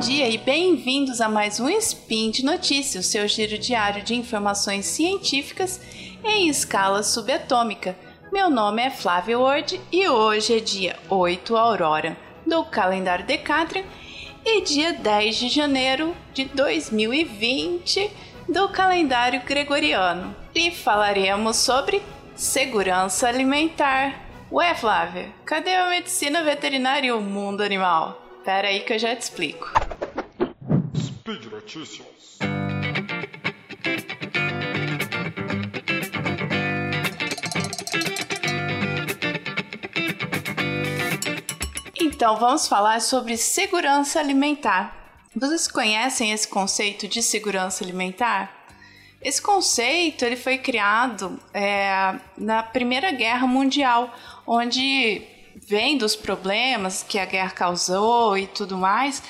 dia e bem-vindos a mais um Spin de Notícias, seu giro diário de informações científicas em escala subatômica. Meu nome é Flávio Ward e hoje é dia 8 Aurora do calendário Decatrian e dia 10 de janeiro de 2020 do calendário gregoriano. E falaremos sobre segurança alimentar. Ué, Flávia, cadê a medicina veterinária e o mundo animal? Pera aí que eu já te explico. Notícias. Então vamos falar sobre segurança alimentar. Vocês conhecem esse conceito de segurança alimentar? Esse conceito ele foi criado é, na Primeira Guerra Mundial, onde vem dos problemas que a guerra causou e tudo mais,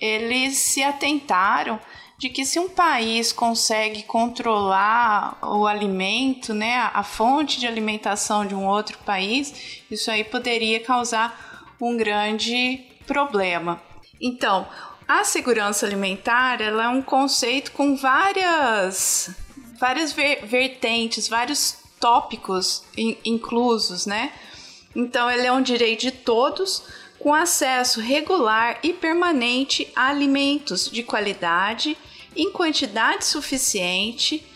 eles se atentaram de que se um país consegue controlar o alimento, né, a fonte de alimentação de um outro país, isso aí poderia causar um grande problema. Então, a segurança alimentar ela é um conceito com várias, várias vertentes, vários tópicos in, inclusos, né? Então, ele é um direito de todos, com acesso regular e permanente a alimentos de qualidade, em quantidade suficiente,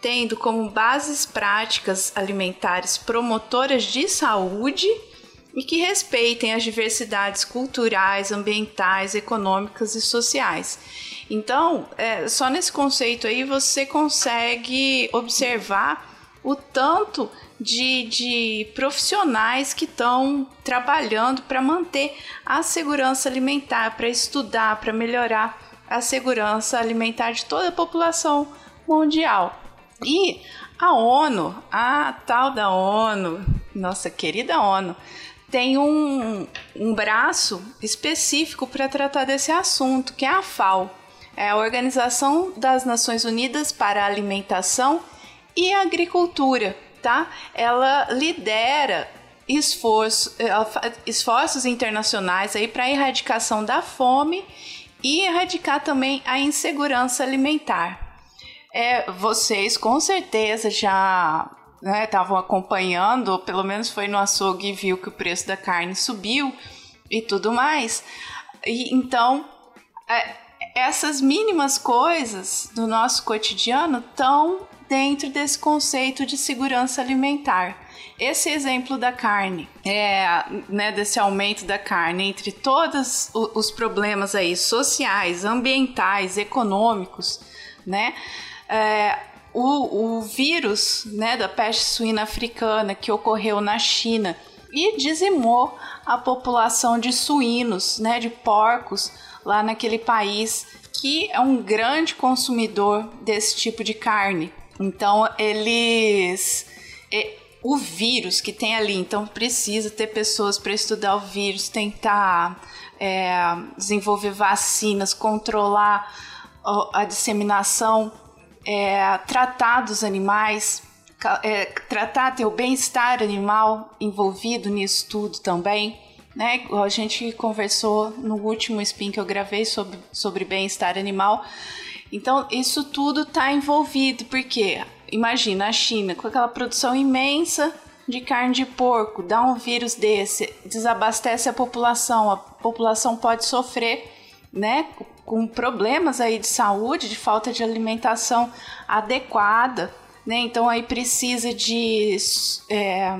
tendo como bases práticas alimentares promotoras de saúde e que respeitem as diversidades culturais, ambientais, econômicas e sociais. Então, é, só nesse conceito aí você consegue observar o tanto de, de profissionais que estão trabalhando para manter a segurança alimentar, para estudar, para melhorar a segurança alimentar de toda a população mundial. E a ONU, a tal da ONU, nossa querida ONU, tem um, um braço específico para tratar desse assunto, que é a FAO, é a Organização das Nações Unidas para a Alimentação e Agricultura, tá? Ela lidera esforço, esforços internacionais aí para a erradicação da fome e erradicar também a insegurança alimentar. É, vocês com certeza já estavam né, acompanhando, pelo menos foi no açougue e viu que o preço da carne subiu e tudo mais. E, então, é, essas mínimas coisas do nosso cotidiano estão dentro desse conceito de segurança alimentar. Esse exemplo da carne, é, né, desse aumento da carne, entre todos os problemas aí sociais, ambientais, econômicos, né, é, o, o vírus né, da peste suína africana que ocorreu na China e dizimou a população de suínos, né, de porcos lá naquele país que é um grande consumidor desse tipo de carne. Então eles o vírus que tem ali, então precisa ter pessoas para estudar o vírus, tentar é, desenvolver vacinas, controlar a disseminação é, tratar dos animais, é, tratar ter o bem-estar animal envolvido nisso tudo também. Né? A gente conversou no último spin que eu gravei sobre, sobre bem-estar animal. Então, isso tudo está envolvido, porque imagina a China com aquela produção imensa de carne de porco, dá um vírus desse, desabastece a população, a população pode sofrer, né, com problemas aí de saúde, de falta de alimentação adequada, né? Então aí precisa de é,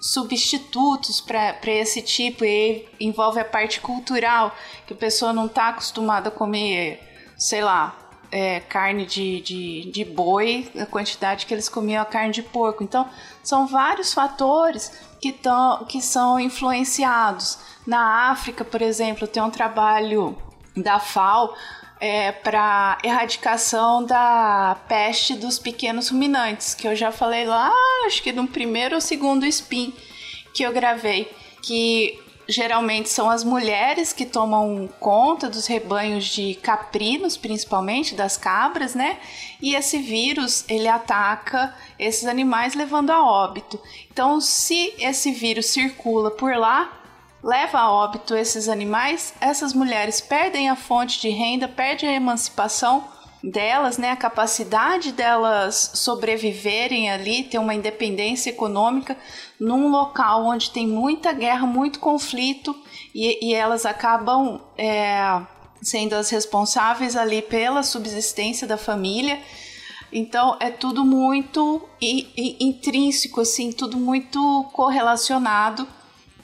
substitutos para esse tipo e envolve a parte cultural, que a pessoa não está acostumada a comer, sei lá, é, carne de, de, de boi, a quantidade que eles comiam a carne de porco. Então, são vários fatores que, tão, que são influenciados. Na África, por exemplo, tem um trabalho da FAO é, para erradicação da peste dos pequenos ruminantes, que eu já falei lá, acho que no primeiro ou segundo spin que eu gravei, que geralmente são as mulheres que tomam conta dos rebanhos de caprinos, principalmente das cabras, né? E esse vírus ele ataca esses animais levando a óbito. Então, se esse vírus circula por lá, leva a óbito esses animais, essas mulheres perdem a fonte de renda, perdem a emancipação delas, né, a capacidade delas sobreviverem ali, ter uma independência econômica num local onde tem muita guerra, muito conflito e, e elas acabam é, sendo as responsáveis ali pela subsistência da família. Então é tudo muito intrínseco, assim, tudo muito correlacionado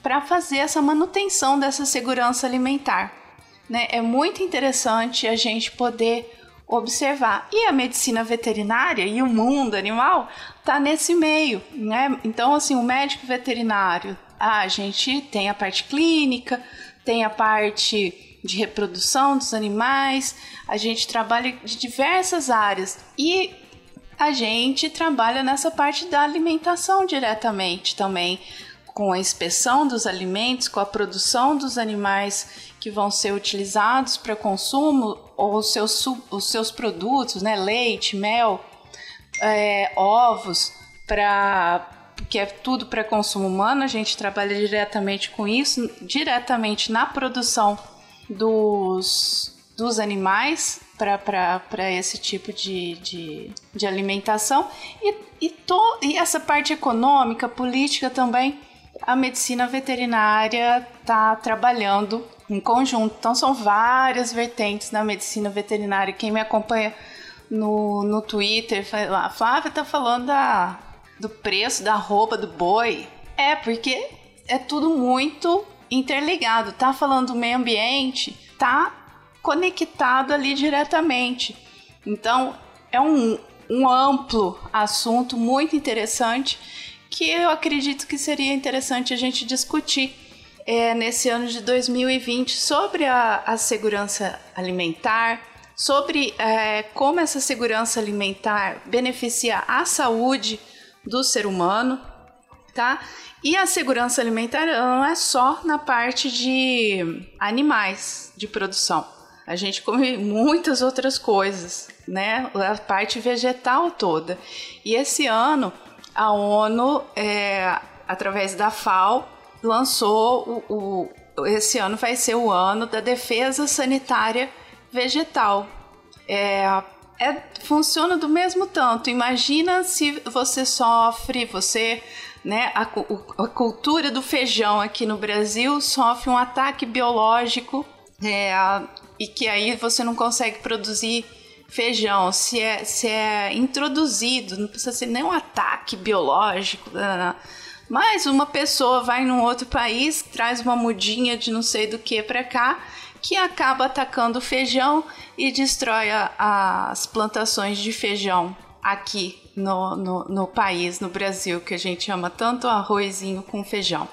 para fazer essa manutenção dessa segurança alimentar. Né? É muito interessante a gente poder observar. E a medicina veterinária e o mundo animal tá nesse meio, né? Então, assim, o médico veterinário, a gente tem a parte clínica, tem a parte de reprodução dos animais, a gente trabalha de diversas áreas e a gente trabalha nessa parte da alimentação diretamente também, com a inspeção dos alimentos, com a produção dos animais que vão ser utilizados para consumo ou os seus, os seus produtos, né, leite, mel, é, ovos, para que é tudo para consumo humano. A gente trabalha diretamente com isso, diretamente na produção dos, dos animais para esse tipo de, de, de alimentação e, e, to, e essa parte econômica, política também. A medicina veterinária está trabalhando em conjunto. Então são várias vertentes na medicina veterinária. Quem me acompanha no, no Twitter, a Flávia tá falando da, do preço da roupa do boi. É, porque é tudo muito interligado. Tá falando do meio ambiente, tá conectado ali diretamente. Então é um, um amplo assunto muito interessante que eu acredito que seria interessante a gente discutir é, nesse ano de 2020 sobre a, a segurança alimentar, sobre é, como essa segurança alimentar beneficia a saúde do ser humano, tá? E a segurança alimentar não é só na parte de animais de produção. A gente come muitas outras coisas, né? A parte vegetal toda. E esse ano a ONU, é, através da FAO, lançou o, o, esse ano vai ser o ano da defesa sanitária vegetal. É, é, funciona do mesmo tanto. Imagina se você sofre, você, né, a, a cultura do feijão aqui no Brasil sofre um ataque biológico é, e que aí você não consegue produzir feijão. Se é, se é introduzido, não precisa ser nem um ataque biológico. Não, né, não né, mas uma pessoa vai num outro país, traz uma mudinha de não sei do que para cá, que acaba atacando o feijão e destrói a, as plantações de feijão aqui no, no, no, país, no Brasil, que a gente ama tanto arrozinho com feijão,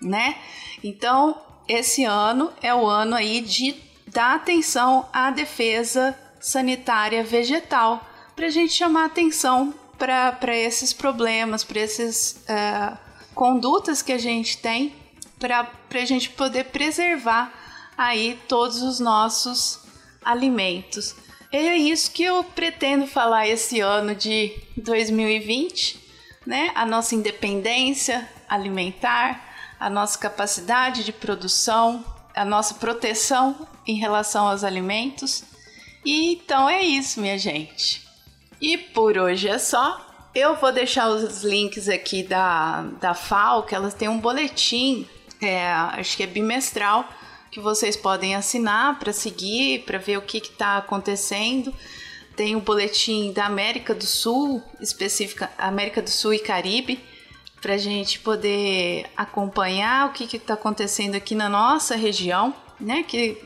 né? Então, esse ano é o ano aí de dar atenção à defesa sanitária vegetal, para a gente chamar atenção para esses problemas, para esses uh, condutas que a gente tem para a gente poder preservar aí todos os nossos alimentos. É isso que eu pretendo falar esse ano de 2020, né? A nossa independência alimentar, a nossa capacidade de produção, a nossa proteção em relação aos alimentos. E então é isso, minha gente. E por hoje é só. Eu vou deixar os links aqui da, da FAO, que elas têm um boletim, é, acho que é bimestral, que vocês podem assinar para seguir, para ver o que está acontecendo. Tem o boletim da América do Sul, específica América do Sul e Caribe, para a gente poder acompanhar o que está acontecendo aqui na nossa região, né? Que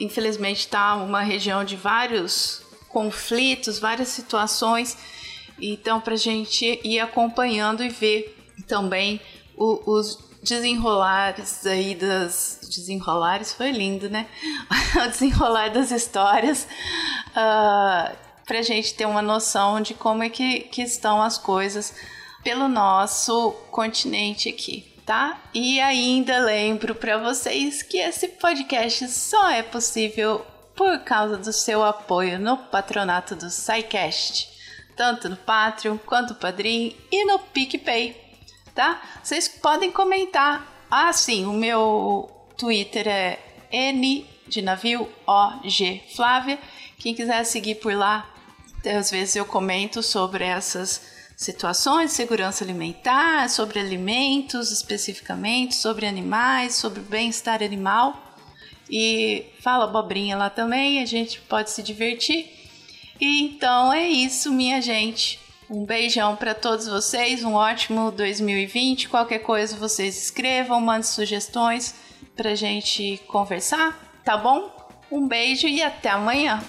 infelizmente está uma região de vários conflitos, várias situações então, para a gente ir acompanhando e ver também o, os desenrolares aí das. Desenrolares foi lindo, né? o desenrolar das histórias. Uh, ah, para a gente ter uma noção de como é que, que estão as coisas pelo nosso continente aqui. Tá? E ainda lembro para vocês que esse podcast só é possível por causa do seu apoio no patronato do SciCast tanto no Patreon quanto no Padrim e no PicPay, tá? Vocês podem comentar Ah, sim, o meu Twitter é N de navio OG Flávia. Quem quiser seguir por lá, às vezes eu comento sobre essas situações de segurança alimentar, sobre alimentos especificamente, sobre animais, sobre bem-estar animal. E fala abobrinha lá também, a gente pode se divertir. Então é isso, minha gente. Um beijão para todos vocês, um ótimo 2020. Qualquer coisa vocês escrevam, mandem sugestões pra gente conversar, tá bom? Um beijo e até amanhã.